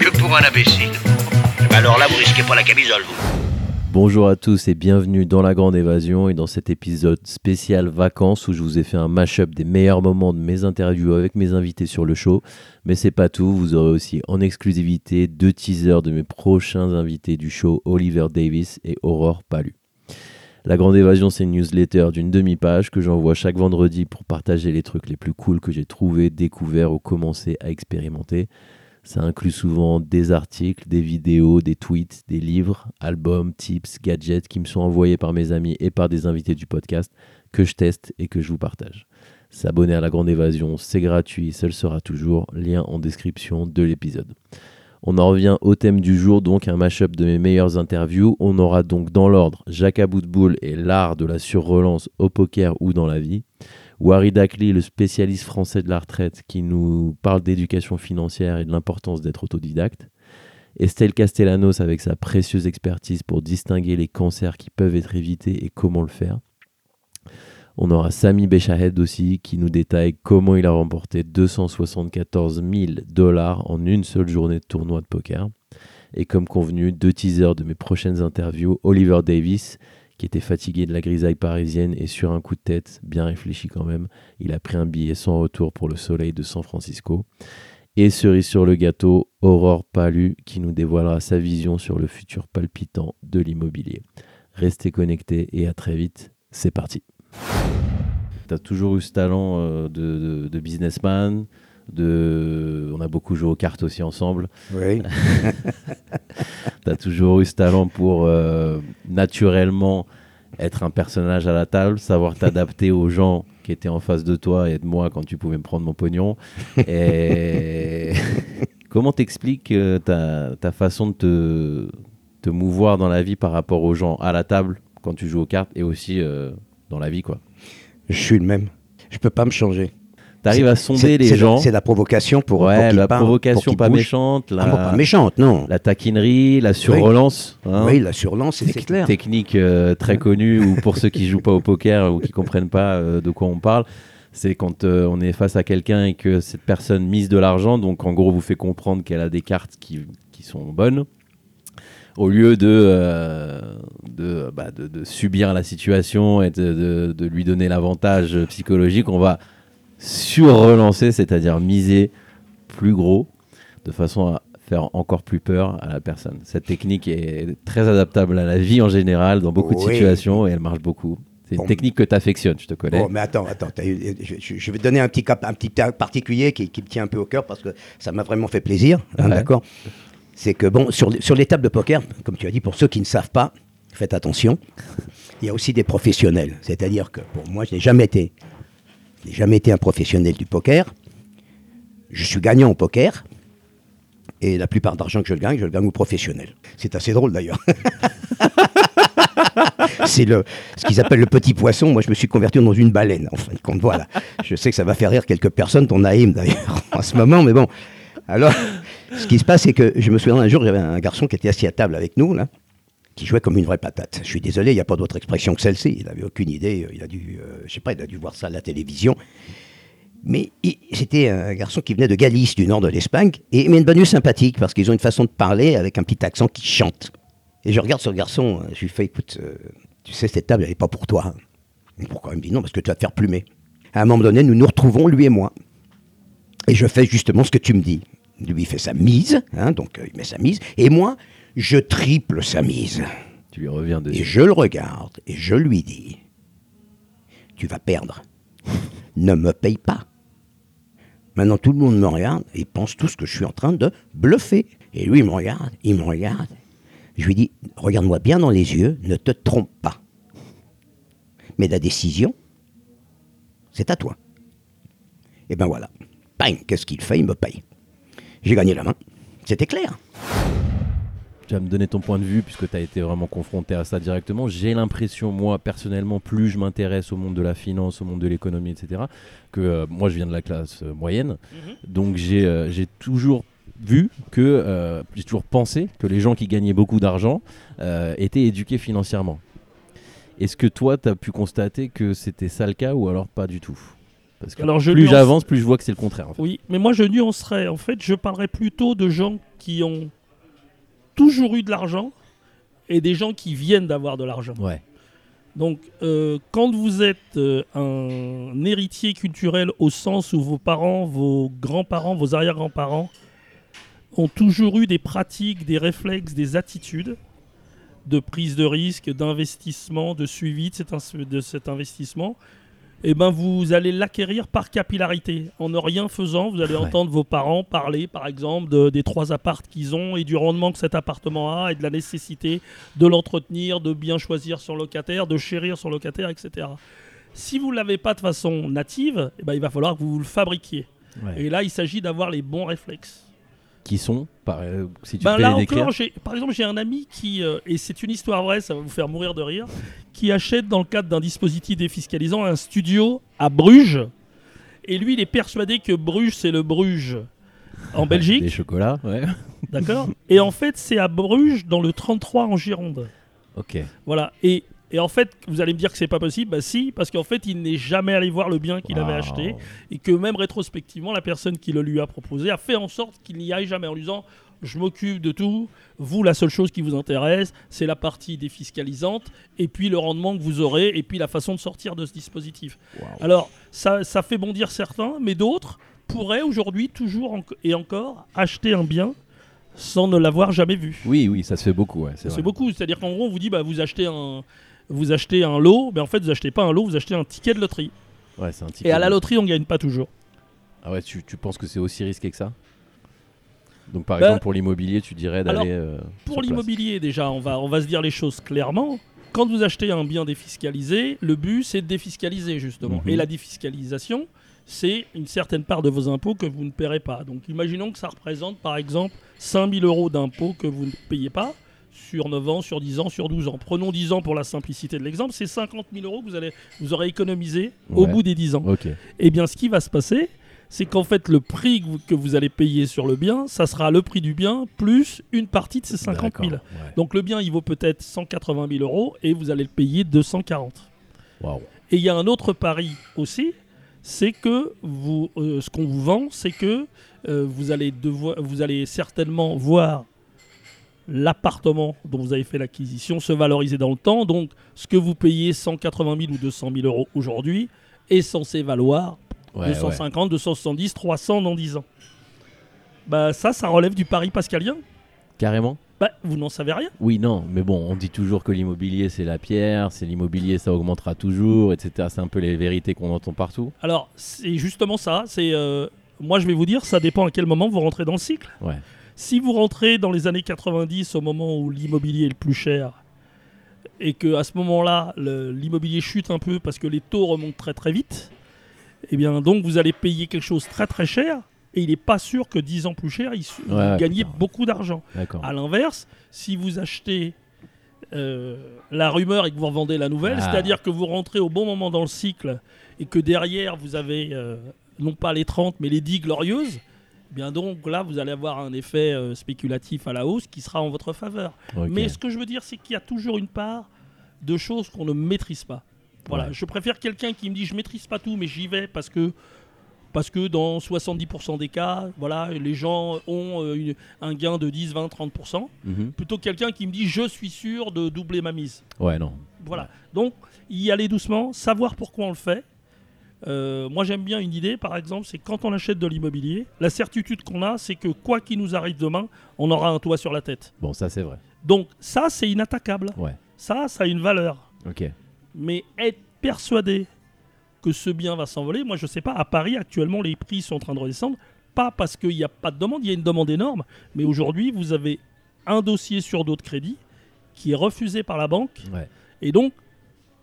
un imbécile. Alors là, vous risquez pas la camisole. Bonjour à tous et bienvenue dans La Grande Évasion et dans cet épisode spécial vacances où je vous ai fait un mash-up des meilleurs moments de mes interviews avec mes invités sur le show. Mais c'est pas tout, vous aurez aussi en exclusivité deux teasers de mes prochains invités du show, Oliver Davis et Aurore Palu. La Grande Évasion, c'est une newsletter d'une demi-page que j'envoie chaque vendredi pour partager les trucs les plus cool que j'ai trouvés, découverts ou commencé à expérimenter. Ça inclut souvent des articles, des vidéos, des tweets, des livres, albums, tips, gadgets qui me sont envoyés par mes amis et par des invités du podcast que je teste et que je vous partage. S'abonner à la Grande Évasion, c'est gratuit, ça le sera toujours. Lien en description de l'épisode. On en revient au thème du jour, donc un mashup de mes meilleures interviews. On aura donc dans l'ordre Jacques Aboutboul et l'art de la surrelance au poker ou dans la vie. Wari Dakli, le spécialiste français de la retraite, qui nous parle d'éducation financière et de l'importance d'être autodidacte. Estelle Castellanos avec sa précieuse expertise pour distinguer les cancers qui peuvent être évités et comment le faire. On aura Sami Bechahed aussi qui nous détaille comment il a remporté 274 000 dollars en une seule journée de tournoi de poker. Et comme convenu, deux teasers de mes prochaines interviews, Oliver Davis qui était fatigué de la grisaille parisienne et sur un coup de tête, bien réfléchi quand même, il a pris un billet sans retour pour le soleil de San Francisco. Et cerise sur le gâteau, Aurore Palu qui nous dévoilera sa vision sur le futur palpitant de l'immobilier. Restez connectés et à très vite, c'est parti. Tu as toujours eu ce talent euh, de, de- de businessman, de... on a beaucoup joué aux cartes aussi ensemble. Oui. Tu as toujours eu ce talent pour euh, naturellement être un personnage à la table, savoir t'adapter aux gens qui étaient en face de toi et de moi quand tu pouvais me prendre mon pognon. Et comment t'expliques euh, ta, façon de te, te mouvoir dans la vie par rapport aux gens à la table quand tu joues aux cartes et aussi euh, dans la vie quoi? Je suis le même. Je peux pas me changer. T'arrives à sonder les gens. la- C'est la provocation pour. ouais, la provocation pas méchante, la, Ah, bon, pas méchante, non. la taquinerie, la surrelance. hein. Oui, la surlance, c'est c'est clair. technique euh, très connue ou pour ceux qui jouent pas au poker ou qui comprennent pas euh, de quoi on parle c'est quand euh, on est face à quelqu'un et que cette personne mise de l'argent donc en gros vous fait comprendre qu'elle a des cartes qui, qui sont bonnes au lieu de, euh, de, bah, de, de subir la situation et de- de lui donner l'avantage psychologique on va sur-relancer c'est-à-dire miser plus gros de façon à faire encore plus peur à la personne. Cette technique est très adaptable à la vie en général, dans beaucoup de situations, et elle marche beaucoup. C'est une Bon. technique que tu affectionnes, je te connais. Bon, mais attends, attends. eu- je, vais te donner un petit cas, un petit particulier qui, qui me tient un peu au cœur parce que ça m'a vraiment fait plaisir. hein, Ouais. D'accord? C'est que bon, sur, sur les tables de poker, comme tu as dit, pour ceux qui ne savent pas, faites attention. Il y a aussi des professionnels. C'est-à-dire que pour moi, je n'ai jamais été, n'ai jamais été un professionnel du poker. Je suis gagnant au poker. Et la plupart d'argent que je gagne, je le gagne au professionnel. C'est assez drôle d'ailleurs. c'est ce qu'ils appellent le petit poisson. Moi, je me suis converti dans une baleine, en fin de compte. Voilà. Je sais que ça va faire rire quelques personnes, ton Naïm d'ailleurs, en ce moment, mais bon. Alors, ce qui se passe, c'est que je me souviens un jour, j'avais un garçon qui était assis à table avec nous, là, qui jouait comme une vraie patate. Je suis désolé, il n'y a pas d'autre expression que celle-ci. Il n'avait aucune idée. Il a dû, euh, je sais pas, il a dû voir ça à la télévision. Mais c'était un garçon qui venait de Galice, du nord de l'Espagne, et mais une bonne sympathique, parce qu'ils ont une façon de parler avec un petit accent qui chante. Et je regarde ce garçon, euh, je lui fais, écoute, euh, tu sais, cette table, elle n'est pas pour toi. Pourquoi Il me dit, non, parce que tu vas te faire plumer. À un moment donné, nous nous retrouvons, lui et moi. Et je fais justement ce que tu me dis. Lui, il fait sa mise, hein, donc euh, il met sa mise, et moi, je triple sa mise. Tu lui reviens Et dessus. je le regarde, et je lui dis, tu vas perdre. Ne me paye pas. Maintenant, tout le monde me regarde et pense tous que je suis en train de bluffer. Et lui, il me regarde, il me regarde. Je lui dis, regarde-moi bien dans les yeux, ne te trompe pas. Mais la décision, c'est à toi. Et ben voilà. Bang, qu'est-ce qu'il fait? Il me paye. J'ai gagné la main. C'était clair. Tu vas me donner ton point de vue puisque tu as été vraiment confronté à ça directement. J'ai l'impression, moi personnellement, plus je m'intéresse au monde de la finance, au monde de l'économie, etc., que euh, moi je viens de la classe euh, moyenne. Mhm. Donc j'ai euh, toujours vu que, euh, j'ai toujours pensé que les gens qui gagnaient beaucoup d'argent étaient éduqués financièrement. Est-ce que toi, tu as pu constater que c'était ça le cas ou alors pas du tout? Parce que Alors, je plus nuance- j'avance, plus je vois que c'est le contraire. en fait. Oui, mais moi je nuancerais. En fait, je parlerais plutôt de gens qui ont toujours eu de l'argent et des gens qui viennent d'avoir de l'argent. Ouais. Donc, euh, quand vous êtes euh, un héritier culturel au sens où vos parents, vos grands-parents, vos arrière-grands-parents ont toujours eu des pratiques, des réflexes, des attitudes de prise de risque, d'investissement, de suivi de cet, ins- de cet investissement, eh ben vous allez l'acquérir par capillarité. En ne rien faisant, vous allez Ouais. entendre vos parents parler, par exemple, de- des trois appartes qu'ils ont et du rendement que cet appartement a et de la nécessité de l'entretenir, de bien choisir son locataire, de chérir son locataire, etc. Si vous ne l'avez pas de façon native, eh ben, il va falloir que vous le fabriquiez. Ouais. Et là, il s'agit d'avoir les bons réflexes. Qui sont, par, euh, si tu Ben là les encore, j'ai- par exemple, j'ai un ami qui, euh, et c'est une histoire vraie, ça va vous faire mourir de rire, qui achète dans le cadre d'un dispositif défiscalisant un studio à Bruges. Et lui, il est persuadé que Bruges, c'est le Bruges en Des Belgique, chocolats, ouais. d'accord? Et en fait, c'est à Bruges, dans le 33 en Gironde. Ok. Voilà. Et, et en fait, vous allez me dire que c'est pas possible. Bah si, parce qu'en fait, il n'est jamais allé voir le bien qu'il avait Wow. acheté et que même rétrospectivement, la personne qui le lui a proposé a fait en sorte qu'il n'y aille jamais en lui disant je m'occupe de tout. Vous, la seule chose qui vous intéresse, c'est la partie défiscalisante et puis le rendement que vous aurez et puis la façon de sortir de ce dispositif. Alors, ça, ça fait bondir certains, mais d'autres pourraient aujourd'hui toujours en- et encore acheter un bien sans ne l'avoir jamais vu. Oui, oui, ça se fait beaucoup. Ouais, c'est C'est vrai. beaucoup. C'est-à-dire qu'en gros, on vous dit, bah, vous achetez un, vous achetez un lot, mais en fait, vous achetez pas un lot, vous achetez un ticket de loterie. Ouais, c'est un ticket Et à la loterie, on gagne pas toujours. Ah ouais, tu, tu penses que c'est aussi risqué que ça? Donc par Bah, exemple pour l'immobilier, tu dirais d'aller euh, Pour l'immobilier, déjà, on va, on va se dire les choses clairement. Quand vous achetez un bien défiscalisé, le but, c'est de défiscaliser, justement. Mhm. Et la défiscalisation, c'est une certaine part de vos impôts que vous ne paierez pas. Donc, imaginons que ça représente, par exemple, 5000 euros d'impôts que vous ne payez pas sur 9 ans, sur 10 ans, sur 12 ans. Prenons 10 ans pour la simplicité de l'exemple. C'est 50 000 euros que vous, allez, vous aurez économisé au Ouais. bout des 10 ans. Ok. Eh bien, ce qui va se passer, c'est qu'en fait, le prix que vous, allez payer sur le bien, ça sera le prix du bien plus une partie de ces 50 000. D'accord, ouais. Donc le bien, il vaut peut-être 180 000 euros et vous allez le payer 240. Waouh. Et il y a un autre pari aussi, c'est que vous, euh, ce qu'on vous vend, c'est que euh, vous, allez devoir, vous allez certainement voir l'appartement dont vous avez fait l'acquisition se valoriser dans le temps. Donc ce que vous payez 180 000 ou 200 000 euros aujourd'hui est censé valoir Ouais, 250, 270, 300 dans 10 ans. Bah ça, ça relève du pari pascalien. Carrément Bah vous n'en savez rien. Oui, non, mais bon, on dit toujours que l'immobilier c'est la pierre, c'est l'immobilier ça augmentera toujours, etc. C'est un peu les vérités qu'on entend partout. Alors, c'est justement ça. C'est euh, moi, je vais vous dire, ça dépend à quel moment vous rentrez dans le cycle. Ouais. Si vous rentrez dans les années 90, au moment où l'immobilier est le plus cher, et que à ce moment-là, l'immobilier chute un peu parce que les taux remontent très très vite, eh bien, donc vous allez payer quelque chose très très cher. Et il n'est pas sûr que 10 ans plus cher, il, vous gagnez beaucoup d'argent. À l'inverse, si vous achetez euh, la rumeur et que vous revendez la nouvelle, Ah. c'est-à-dire que vous rentrez au bon moment dans le cycle et que derrière vous avez euh, non pas les 30 mais les 10 glorieuses, bien donc là vous allez avoir un effet euh, spéculatif à la hausse qui sera en votre faveur. Mais ce que je veux dire, c'est qu'il y a toujours une part de choses qu'on ne maîtrise pas. Voilà, Ouais. je préfère quelqu'un qui me dit je maîtrise pas tout, mais j'y vais parce que parce que dans 70% des cas, voilà, les gens ont euh, une- un gain de 10, 20, 30%, Mhm. plutôt que quelqu'un qui me dit je suis sûr de doubler ma mise. Ouais, non. Voilà. Donc, y aller doucement, savoir pourquoi on le fait. Euh, moi, j'aime bien une idée, par exemple, c'est quand on achète de l'immobilier, la certitude qu'on a, c'est que quoi qu'il nous arrive demain, on aura un toit sur la tête. Bon, ça c'est vrai. Donc, ça, c'est inattaquable. Ouais. Ça, ça a une valeur. Ok. Mais être persuadé que ce bien va s'envoler, moi, je sais pas, à Paris, actuellement, les prix sont en train de redescendre. Pas parce qu'il n'y a pas de demande, il y a une demande énorme, mais aujourd'hui, vous avez un dossier sur d'autres crédits qui est refusé par la banque. Ouais. Et donc,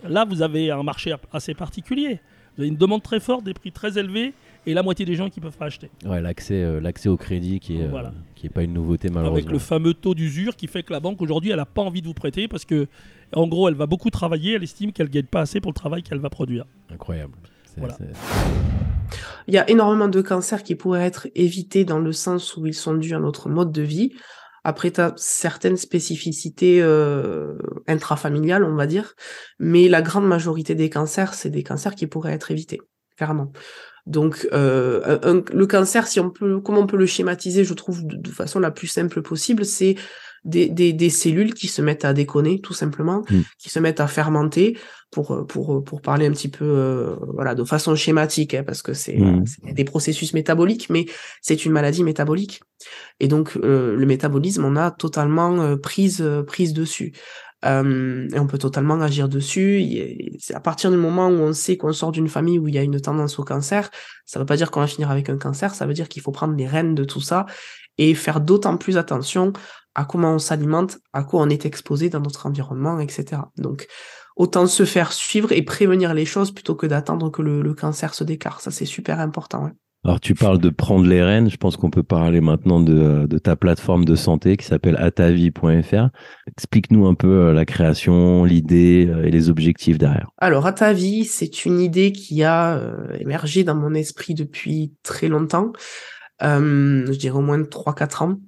là, vous avez un marché assez particulier. Vous avez une demande très forte, des prix très élevés et la moitié des gens qui peuvent pas acheter. Ouais, l'accès, euh, l'accès au crédit qui est, euh, Voilà. qui est pas une nouveauté malheureusement. Avec le fameux taux d'usure qui fait que la banque aujourd'hui, elle n'a pas envie de vous prêter parce que, en gros, elle va beaucoup travailler, elle estime qu'elle gagne pas assez pour le travail qu'elle va produire. Incroyable. C'est- Voilà. Il y a énormément de cancers qui pourraient être évités dans le sens où ils sont dus à notre mode de vie. Après, tu as certaines spécificités euh, intrafamiliales, on va dire, mais la grande majorité des cancers, c'est des cancers qui pourraient être évités, clairement. Donc, euh, le cancer, si on peut, comment on peut le schématiser, je trouve de façon la plus simple possible, c'est des, des, des cellules qui se mettent à déconner, tout simplement, Mm. qui se mettent à fermenter, pour, pour, pour parler un petit peu, euh, voilà, de façon schématique, hein, parce que c'est Mm. des processus métaboliques, mais c'est une maladie métabolique. Et donc, euh, le métabolisme, on a totalement euh, prise, euh, prise dessus. Euh, et on peut totalement agir dessus. C'est à partir du moment où on sait qu'on sort d'une famille où il y a une tendance au cancer, ça ne veut pas dire qu'on va finir avec un cancer, ça veut dire qu'il faut prendre les rênes de tout ça et faire d'autant plus attention à comment on s'alimente, à quoi on est exposé dans notre environnement, etc. Donc, autant se faire suivre et prévenir les choses plutôt que d'attendre que le, le cancer se déclare. Ça, c'est super important. ouais. Alors tu parles de prendre les rênes, je pense qu'on peut parler maintenant de, de ta plateforme de santé qui s'appelle atavie.fr. Explique-nous un peu euh, la création, l'idée euh, et les objectifs derrière. Alors, à ta vie, c'est une idée qui a euh, émergé dans mon esprit depuis très longtemps, euh, je dirais au moins 3-4 ans.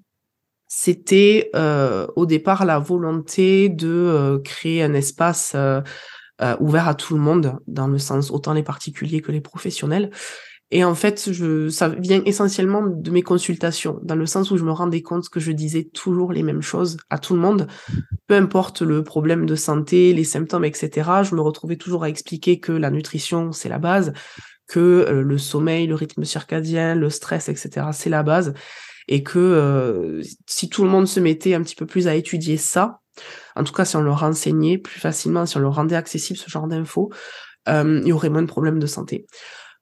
C'était euh, au départ la volonté de euh, créer un espace euh, ouvert à tout le monde, dans le sens autant les particuliers que les professionnels. Et en fait, je, ça vient essentiellement de mes consultations, dans le sens où je me rendais compte que je disais toujours les mêmes choses à tout le monde, peu importe le problème de santé, les symptômes, etc. Je me retrouvais toujours à expliquer que la nutrition, c'est la base, que euh, le sommeil, le rythme circadien, le stress, etc., c'est la base, et que euh, si tout le monde se mettait un petit peu plus à étudier ça, en tout cas si on leur enseignait plus facilement, si on leur rendait accessible ce genre d'infos, euh, il y aurait moins de problèmes de santé.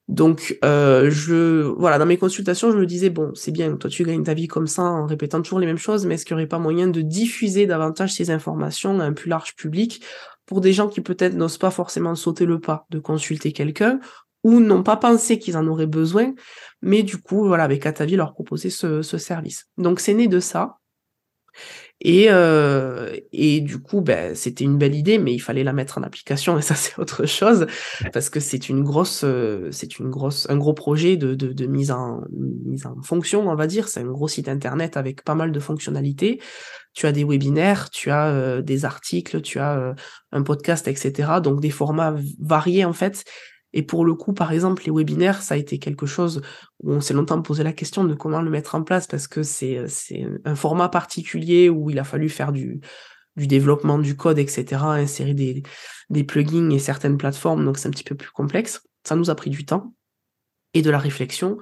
Donc, euh, je, voilà, dans mes consultations, je me disais, bon, c'est bien, toi, tu gagnes ta vie comme ça en répétant toujours les mêmes choses, mais est-ce qu'il n'y aurait pas moyen de diffuser davantage ces informations à un plus large public pour des gens qui peut-être n'osent pas forcément sauter le pas de consulter quelqu'un ou n'ont pas pensé qu'ils en auraient besoin, mais du coup, voilà, avec Atavi, leur proposer ce, ce service. Donc, c'est né de ça. Et, euh, et du coup, ben, c'était une belle idée, mais il fallait la mettre en application, et ça, c'est autre chose, parce que c'est une grosse, euh, c'est une grosse, un gros projet de, de, de mise en, mise en fonction, on va dire. C'est un gros site internet avec pas mal de fonctionnalités. Tu as des webinaires, tu as euh, des articles, tu as euh, un podcast, etc. Donc des formats variés en fait. Et pour le coup, par exemple, les webinaires, ça a été quelque chose où on s'est longtemps posé la question de comment le mettre en place parce que c'est c'est un format particulier où il a fallu faire du du développement du code, etc., insérer des, des plugins et certaines plateformes, donc c'est un petit peu plus complexe. Ça nous a pris du temps et de la réflexion.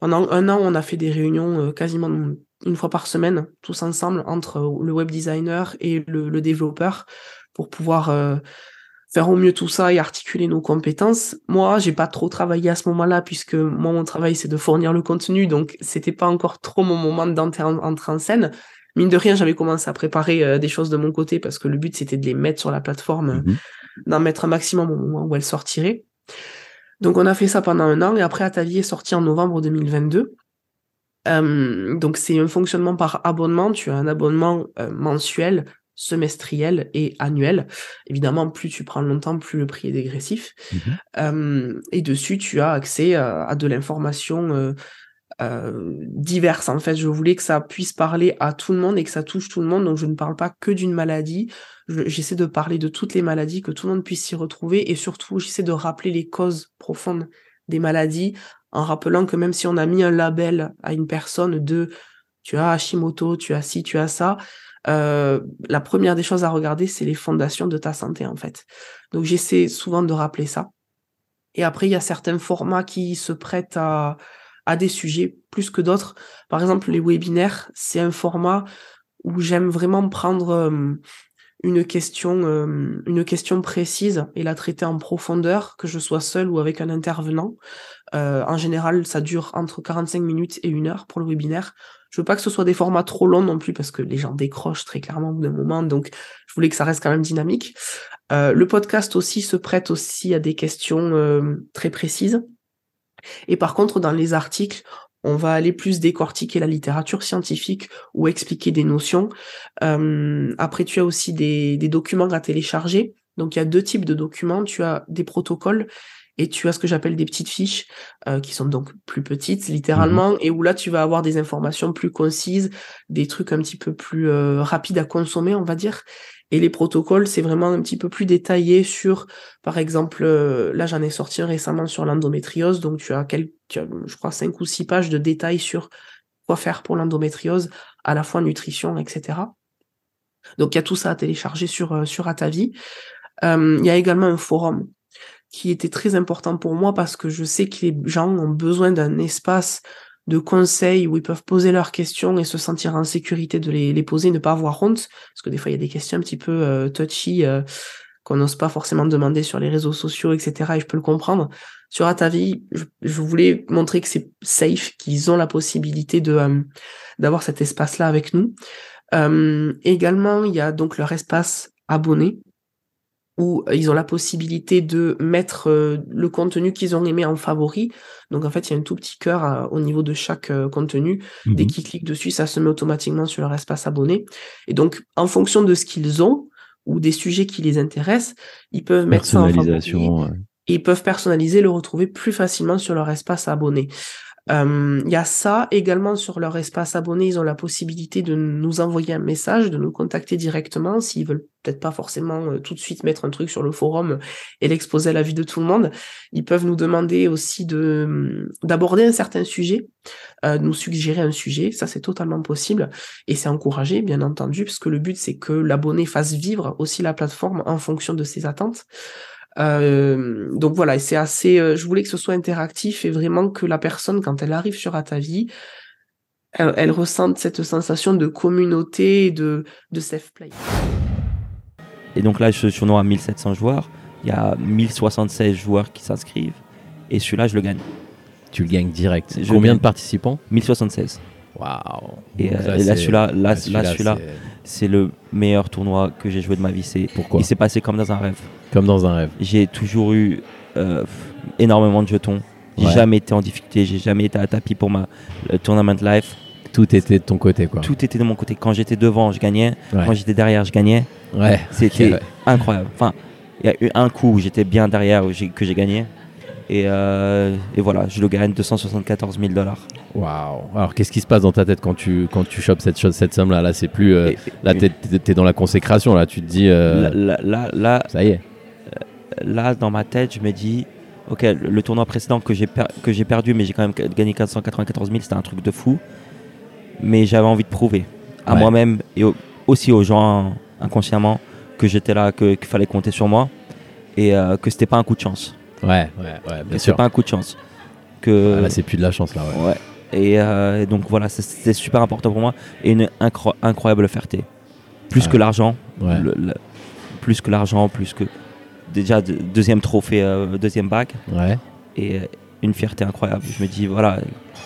Pendant un an, on a fait des réunions euh, quasiment une fois par semaine, tous ensemble, entre le web designer et le, le développeur, pour pouvoir euh, faire au mieux tout ça et articuler nos compétences. Moi, j'ai pas trop travaillé à ce moment-là puisque moi mon travail c'est de fournir le contenu, donc c'était pas encore trop mon moment d'entrer en, scène. Mine de rien, j'avais commencé à préparer euh, des choses de mon côté parce que le but c'était de les mettre sur la plateforme, Mhm. d'en mettre un maximum au moment où elles sortiraient. Donc on a fait ça pendant un an et après Atavi est sorti en novembre 2022. Euh, donc c'est un fonctionnement par abonnement. Tu as un abonnement euh, mensuel, semestriel et annuel. Évidemment, plus tu prends longtemps, plus le prix est dégressif. Mhm. Euh, et dessus, tu as accès à, à de l'information euh, euh, diverse. En fait, je voulais que ça puisse parler à tout le monde et que ça touche tout le monde. Donc, je ne parle pas que d'une maladie. Je- J'essaie de parler de toutes les maladies, que tout le monde puisse s'y retrouver. Et surtout, j'essaie de rappeler les causes profondes des maladies en rappelant que même si on a mis un label à une personne de tu as Hashimoto, tu as ci, tu as ça, euh, la première des choses à regarder, c'est les fondations de ta santé, en fait. Donc, j'essaie souvent de rappeler ça. Et après, il y a certains formats qui se prêtent à, des sujets plus que d'autres. Par exemple, les webinaires, c'est un format où j'aime vraiment prendre une question, une question précise et la traiter en profondeur, que je sois seul ou avec un intervenant. Euh, en général, ça dure entre 45 minutes et une heure pour le webinaire. Je veux pas que ce soit des formats trop longs non plus parce que les gens décrochent très clairement au bout d'un moment. Donc, je voulais que ça reste quand même dynamique. Euh, le podcast aussi se prête aussi à des questions euh, très précises. Et par contre, dans les articles, on va aller plus décortiquer la littérature scientifique ou expliquer des notions. Euh, après, tu as aussi des, des documents à télécharger. Donc, il y a deux types de documents. Tu as des protocoles et tu as ce que j'appelle des petites fiches euh, qui sont donc plus petites littéralement et où là tu vas avoir des informations plus concises, des trucs un petit peu plus euh, rapides à consommer on va dire. Et les protocoles c'est vraiment un petit peu plus détaillé sur par exemple euh, là j'en ai sorti un récemment sur l'endométriose donc tu as, quelques, tu as, je crois cinq ou six pages de détails sur quoi faire pour l'endométriose à la fois nutrition etc. Donc il y a tout ça à télécharger sur sur Atavi. Il y a également un forum qui était très important pour moi parce que je sais que les gens ont besoin d'un espace de conseil où ils peuvent poser leurs questions et se sentir en sécurité de les, les poser, ne pas avoir honte, parce que des fois il y a des questions un petit peu euh, touchy euh, qu'on n'ose pas forcément demander sur les réseaux sociaux, etc. Et je peux le comprendre. Sur Atavi, je, je voulais montrer que c'est safe, qu'ils ont la possibilité de euh, d'avoir cet espace-là avec nous. Euh, également, il y a donc leur espace abonné, où ils ont la possibilité de mettre euh, le contenu qu'ils ont aimé en favori. Donc en fait, il y a un tout petit cœur à, au niveau de chaque euh, contenu. Mhm. Dès qu'ils cliquent dessus, ça se met automatiquement sur leur espace abonné. Et donc, en fonction de ce qu'ils ont ou des sujets qui les intéressent, ils peuvent mettre ça en favori. Ouais. Et ils peuvent personnaliser, le retrouver plus facilement sur leur espace abonné. Euh, Il y a ça également sur leur espace abonné, ils ont la possibilité de nous envoyer un message, de nous contacter directement s'ils veulent peut-être pas forcément euh, tout de suite mettre un truc sur le forum et l'exposer à la vue de tout le monde. Ils peuvent nous demander aussi de d'aborder un certain sujet, euh, nous suggérer un sujet, ça c'est totalement possible et c'est encouragé bien entendu puisque le but c'est que l'abonné fasse vivre aussi la plateforme en fonction de ses attentes. Euh, donc voilà, c'est assez. euh, je voulais que ce soit interactif et vraiment que la personne, quand elle arrive sur Atavi, elle, elle ressente cette sensation de communauté et de, de safe play. Et donc là, ce tournoi à 1700 joueurs, il y a 1076 joueurs qui s'inscrivent. Et celui-là, je le gagne. Tu le gagnes direct. Je Combien gagne. de participants? 1076. Waouh. Et, euh, et là, celui-là, là, celui-là, c'est le meilleur tournoi que j'ai joué de ma vie. C'est, Pourquoi il s'est passé comme dans un rêve. Comme dans un rêve. J'ai toujours eu euh, énormément de jetons. J'ai Ouais. jamais été en difficulté. J'ai jamais été à tapis pour ma le tournament life. Tout était de ton côté, quoi. Tout était de mon côté. Quand j'étais devant, je gagnais. Ouais. Quand j'étais derrière, je gagnais. Ouais. C'était incroyable. Enfin, il y a eu un coup où j'étais bien derrière, où que j'ai gagné. Et, euh, et voilà, je le gagne 274 000 dollars. Waouh. Alors, qu'est-ce qui se passe dans ta tête quand tu, quand tu chopes cette, chose- cette somme-là? Là, c'est plus. euh, Et- là, t'es, t'es dans la consécration. Là, tu te dis. euh, là, là, là, là, Ça y est. là, dans ma tête, je me dis, ok, le, le tournoi précédent que j'ai per- que j'ai perdu, mais j'ai quand même ga- gagné 494 000, c'était un truc de fou. Mais j'avais envie de prouver à Ouais. moi-même et au- aussi aux gens inconsciemment que j'étais là, que- qu'il fallait compter sur moi et euh, que c'était pas un coup de chance. Ouais, ouais, ouais, Que bien c'est sûr. pas un coup de chance. Que Ah, là, c'est plus de la chance, là, ouais. Ouais. Et, euh, et donc voilà, c'est- super important pour moi et une incro- incroyable fierté. Plus Ah. que l'argent, Ouais. le- le- plus que l'argent, plus que déjà de- deuxième trophée, euh, deuxième bac Ouais. et euh, une fierté incroyable. Je me dis voilà,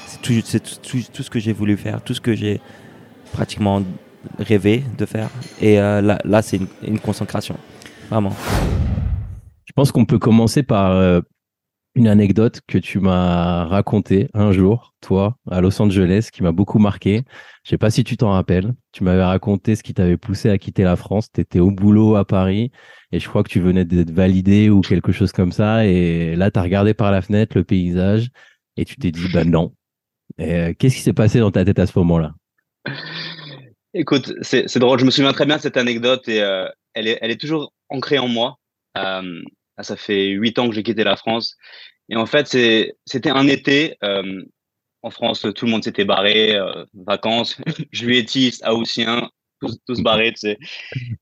c'est tout, c'est tout, tout- tout ce que j'ai voulu faire, tout ce que j'ai pratiquement rêvé de faire. Et euh, là, là c'est une, une consécration, vraiment. Je pense qu'on peut commencer par euh, une anecdote que tu m'as racontée un jour, toi, à Los Angeles, qui m'a beaucoup marqué. Je sais pas si tu t'en rappelles. Tu m'avais raconté ce qui t'avait poussé à quitter la France. Tu étais au boulot à Paris et je crois que tu venais d'être validé ou quelque chose comme ça. Et là, tu as regardé par la fenêtre le paysage et tu t'es dit, ben non. Euh, Qu'est-ce qui s'est passé dans ta tête à ce moment-là? Écoute, c'est drôle, je me souviens très bien de cette anecdote et euh, elle, est, elle est toujours ancrée en moi. Euh, là, ça fait huit ans que j'ai quitté la France. Et en fait, c'était un été. euh, en France, tout le monde s'était barré, euh, vacances, juilletistes, haussiens, tous, tous barrés, tu sais.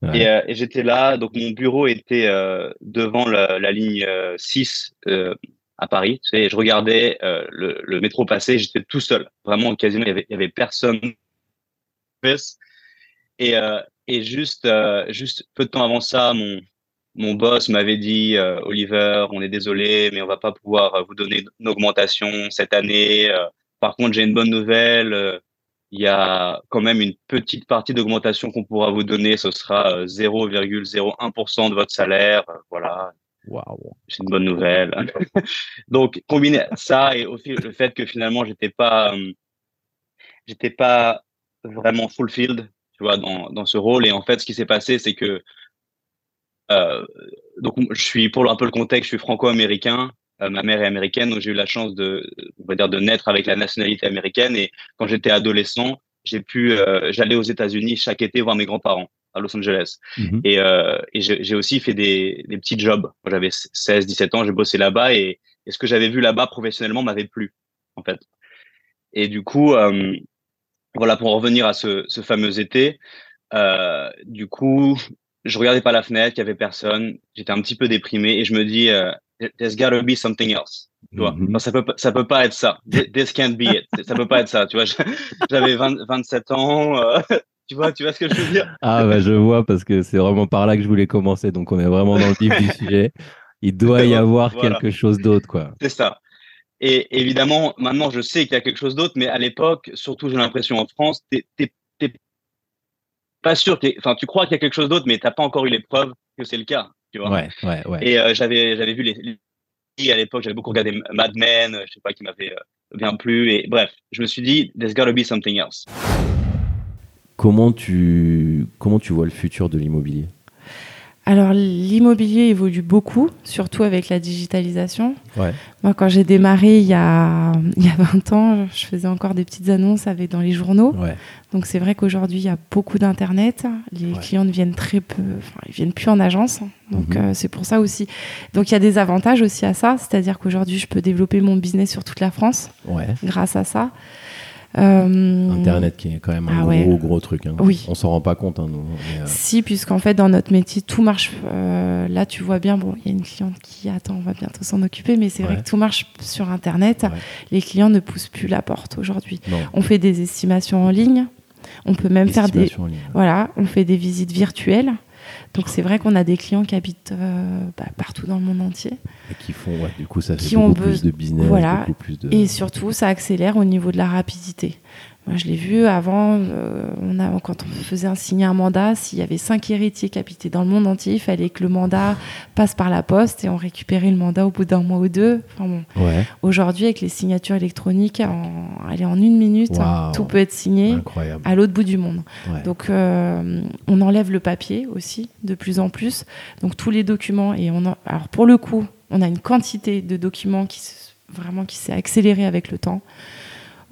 Ouais. Et, euh, et j'étais là, donc mon bureau était euh, devant la, la ligne euh, 6 euh, à Paris, tu sais, et je regardais euh, le, le métro passer, j'étais tout seul. Vraiment, quasiment, il y avait, avait personne. Et, euh, et juste, euh, juste peu de temps avant ça, mon, mon boss m'avait dit, euh, Oliver, on est désolé, mais on va pas pouvoir euh, vous donner une augmentation cette année. Euh, par contre, j'ai une bonne nouvelle. euh, il y a quand même une petite partie d'augmentation qu'on pourra vous donner. Ce sera euh, 0,01% de votre salaire. Voilà. Waouh. C'est une bonne nouvelle. Donc, combiner ça et aussi le fait que finalement, j'étais pas, euh, j'étais pas vraiment fulfilled, tu vois, dans, dans ce rôle. Et en fait, ce qui s'est passé, c'est que, donc, je suis, pour un peu le contexte, je suis franco-américain. Euh, ma mère est américaine, donc j'ai eu la chance de, on va dire, de naître avec la nationalité américaine. Et quand j'étais adolescent, j'ai pu, euh, j'allais aux États-Unis chaque été voir mes grands-parents à Los Angeles. Mhm. Et, euh, et j'ai j'ai aussi fait des, des petits jobs. Quand j'avais 16, 17 ans, j'ai bossé là-bas et, et ce que j'avais vu là-bas professionnellement m'avait plu, en fait. Et du coup, euh, voilà, pour en revenir à ce, ce fameux été, euh, du coup, je regardais pas la fenêtre, il y avait personne, j'étais un petit peu déprimé et je me dis, euh, there's gotta be something else. Tu vois, Mhm. Ça peut ça peut pas être ça. Th- This can't be it. Ça peut pas être ça. Tu vois, j'avais 20 27 ans. euh, tu vois, tu vois ce que je veux dire? Ah bah je vois parce que c'est vraiment par là que je voulais commencer, donc on est vraiment dans le vif du sujet. Il doit y avoir Voilà. quelque chose d'autre, quoi. C'est ça. Et évidemment, maintenant, je sais qu'il y a quelque chose d'autre, mais à l'époque, surtout, j'ai l'impression en France, t'es pas sûr. Enfin, tu crois qu'il y a quelque chose d'autre, mais t'as pas encore eu les preuves que c'est le cas. Tu vois. Ouais, ouais, ouais. Et euh, j'avais j'avais vu les, les- à l'époque, j'avais beaucoup regardé Mad Men, je sais pas qui m'avait euh, bien plu. Et bref, je me suis dit, there's gotta be something else. Comment tu comment tu vois le futur de l'immobilier? Alors l'immobilier évolue beaucoup, surtout avec la digitalisation. Ouais. Moi, quand j'ai démarré il y, a, il y a 20 ans, je faisais encore des petites annonces avec, dans les journaux. Ouais. Donc c'est vrai qu'aujourd'hui, il y a beaucoup d'Internet. Les Ouais. clients ne viennent très peu, enfin, ils viennent plus en agence. Donc Mhm. euh, c'est pour ça aussi. Donc il y a des avantages aussi à ça. C'est-à-dire qu'aujourd'hui, je peux développer mon business sur toute la France grâce à ça. Euh, Internet qui est quand même un Ah gros ouais. gros truc. hein. Oui. On s'en rend pas compte, hein, nous. mais, euh, Si, puisqu'en fait, dans notre métier, tout marche. euh, là, tu vois bien, bon, il y a une cliente qui attend, on va bientôt s'en occuper, mais c'est vrai que tout marche sur Internet. Ouais. Les clients ne poussent plus la porte aujourd'hui. On fait des estimations en ligne. On peut même faire des. Voilà, on fait des visites virtuelles. Donc, c'est vrai qu'on a des clients qui habitent euh, bah, partout dans le monde entier. Et qui font, ouais, du coup, ça fait Qui ont beaucoup plus de business, voilà. beaucoup plus de. Et surtout, ça accélère au niveau de la rapidité. Moi, je l'ai vu avant, euh, on a, quand on faisait un, signer un mandat, s'il y avait cinq héritiers qui habitaient dans le monde entier, il fallait que le mandat passe par la poste et on récupérait le mandat au bout d'un mois ou deux. Enfin bon, Ouais, aujourd'hui, avec les signatures électroniques, en, allez, en une minute, tout peut être signé incroyable. à l'autre bout du monde. Ouais. Donc, euh, on enlève le papier aussi, de plus en plus. Donc, tous les documents, et on en- alors pour le coup, on a une quantité de documents qui vraiment qui s'est accélérée avec le temps.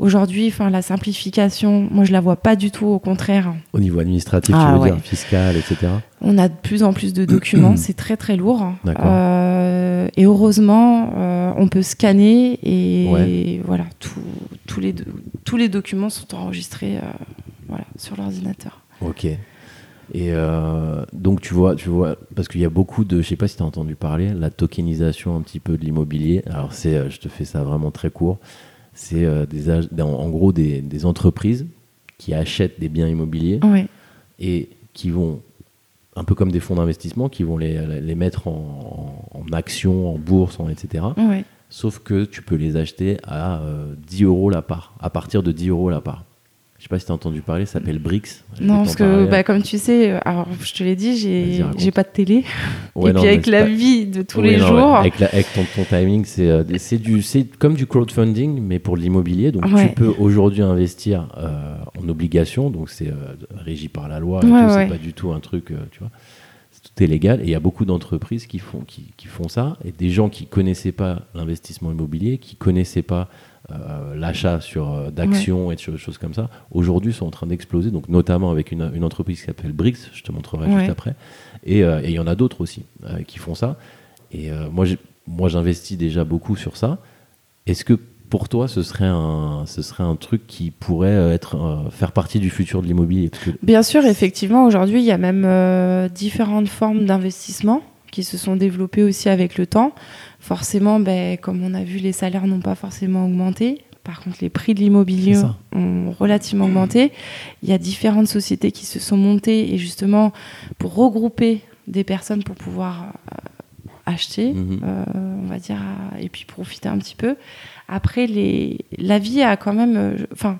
Aujourd'hui, enfin, la simplification, moi, je la vois pas du tout. Au contraire, Au niveau administratif, Ah, tu veux ouais. dire, fiscal, etc. on a de plus en plus de documents. c'est très très lourd. Euh, et heureusement, euh, on peut scanner et Ouais. voilà, tout- tous les do- tous les documents sont enregistrés, euh, voilà, sur l'ordinateur. Ok. Et euh, donc tu vois, tu vois, parce qu'il y a beaucoup de, je sais pas si tu as entendu parler, la tokenisation un petit peu de l'immobilier. Alors c'est, je te fais ça vraiment très court. C'est euh, en, gros des, des entreprises qui achètent des biens immobiliers Ouais. et qui vont, un peu comme des fonds d'investissement, qui vont les, les mettre en, en, en actions, en bourse, en etc. Ouais. Sauf que tu peux les acheter à euh, 10 euros la part, à partir de 10 euros la part. Je sais pas si tu as entendu parler, ça s'appelle vais Non, parce que bah, comme tu sais, alors je te l'ai dit, j'ai pas de télé. Ouais, et non, puis avec la pas- vie de tous Oui, les non, jours. ouais. Avec, la- avec ton, ton timing, c'est euh, c'est du, c'est comme du crowdfunding, mais pour l'immobilier. Donc Ouais. tu peux aujourd'hui investir euh, en obligation, donc c'est euh, régi par la loi. C'est pas du tout un truc, euh, tu vois. Est légal et il y a beaucoup d'entreprises qui font, qui, qui font ça et des gens qui connaissaient pas l'investissement immobilier, qui connaissaient pas euh, l'achat sur euh, d'actions et de cho- choses comme ça, aujourd'hui sont en train d'exploser. Donc notamment avec une, une entreprise qui s'appelle Brix, je te montrerai Ouais. juste après. Et euh, et il y en a d'autres aussi qui font ça. Et moi, moi, j'investis déjà beaucoup sur ça. Est-ce que pour toi, ce serait un, ce serait un truc qui pourrait euh, être, euh, faire partie du futur de l'immobilier que- Bien sûr, effectivement, aujourd'hui, il y a même euh, différentes formes d'investissement qui se sont développées aussi avec le temps. Forcément, ben, comme on a vu, les salaires n'ont pas forcément augmenté. Par contre, les prix de l'immobilier ont relativement augmenté. Il y a différentes sociétés qui se sont montées et justement pour regrouper des personnes pour pouvoir euh, acheter, Mhm. euh, on va dire, et puis profiter un petit peu. Après, les, la vie a quand même, euh, enfin,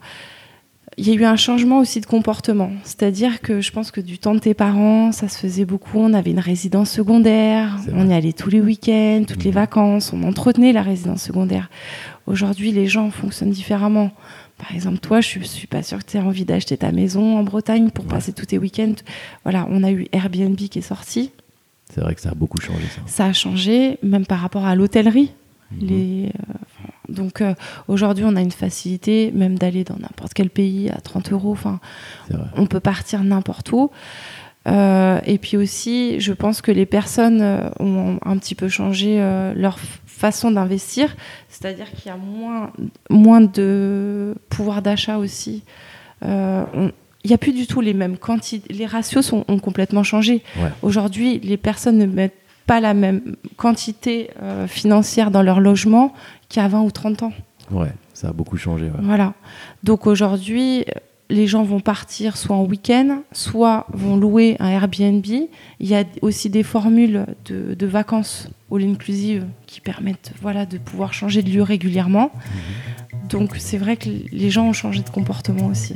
il y a eu un changement aussi de comportement. C'est-à-dire que je pense que du temps de tes parents, ça se faisait beaucoup. On avait une résidence secondaire, on y allait tous les week-ends, toutes les Mhm. vacances, on entretenait la résidence secondaire. Aujourd'hui, les gens fonctionnent différemment. Par exemple, toi, je ne suis pas sûre que tu aies envie d'acheter ta maison en Bretagne pour passer tous tes week-ends. Voilà, on a eu Airbnb qui est sorti. C'est vrai que ça a beaucoup changé ça. Ça a changé, même par rapport à l'hôtellerie. Mhm. Les, euh, donc euh, aujourd'hui, on a une facilité même d'aller dans n'importe quel pays à 30 euros. Enfin, on peut partir n'importe où. Euh, et puis aussi, je pense que les personnes euh, ont un petit peu changé leur façon d'investir, c'est-à-dire qu'il y a moins, moins de pouvoir d'achat aussi. On- il n'y a plus du tout les mêmes quantités. Les ratios sont, ont complètement changé. Ouais. Aujourd'hui, les personnes ne mettent pas la même quantité euh, financière dans leur logement qu'il y a 20 ou 30 ans. Ouais, ça a beaucoup changé. ouais. Voilà. Donc aujourd'hui, les gens vont partir soit en week-end, soit vont louer un Airbnb. Il y a aussi des formules de, de vacances all inclusive qui permettent voilà, de pouvoir changer de lieu régulièrement. Donc c'est vrai que les gens ont changé de comportement aussi.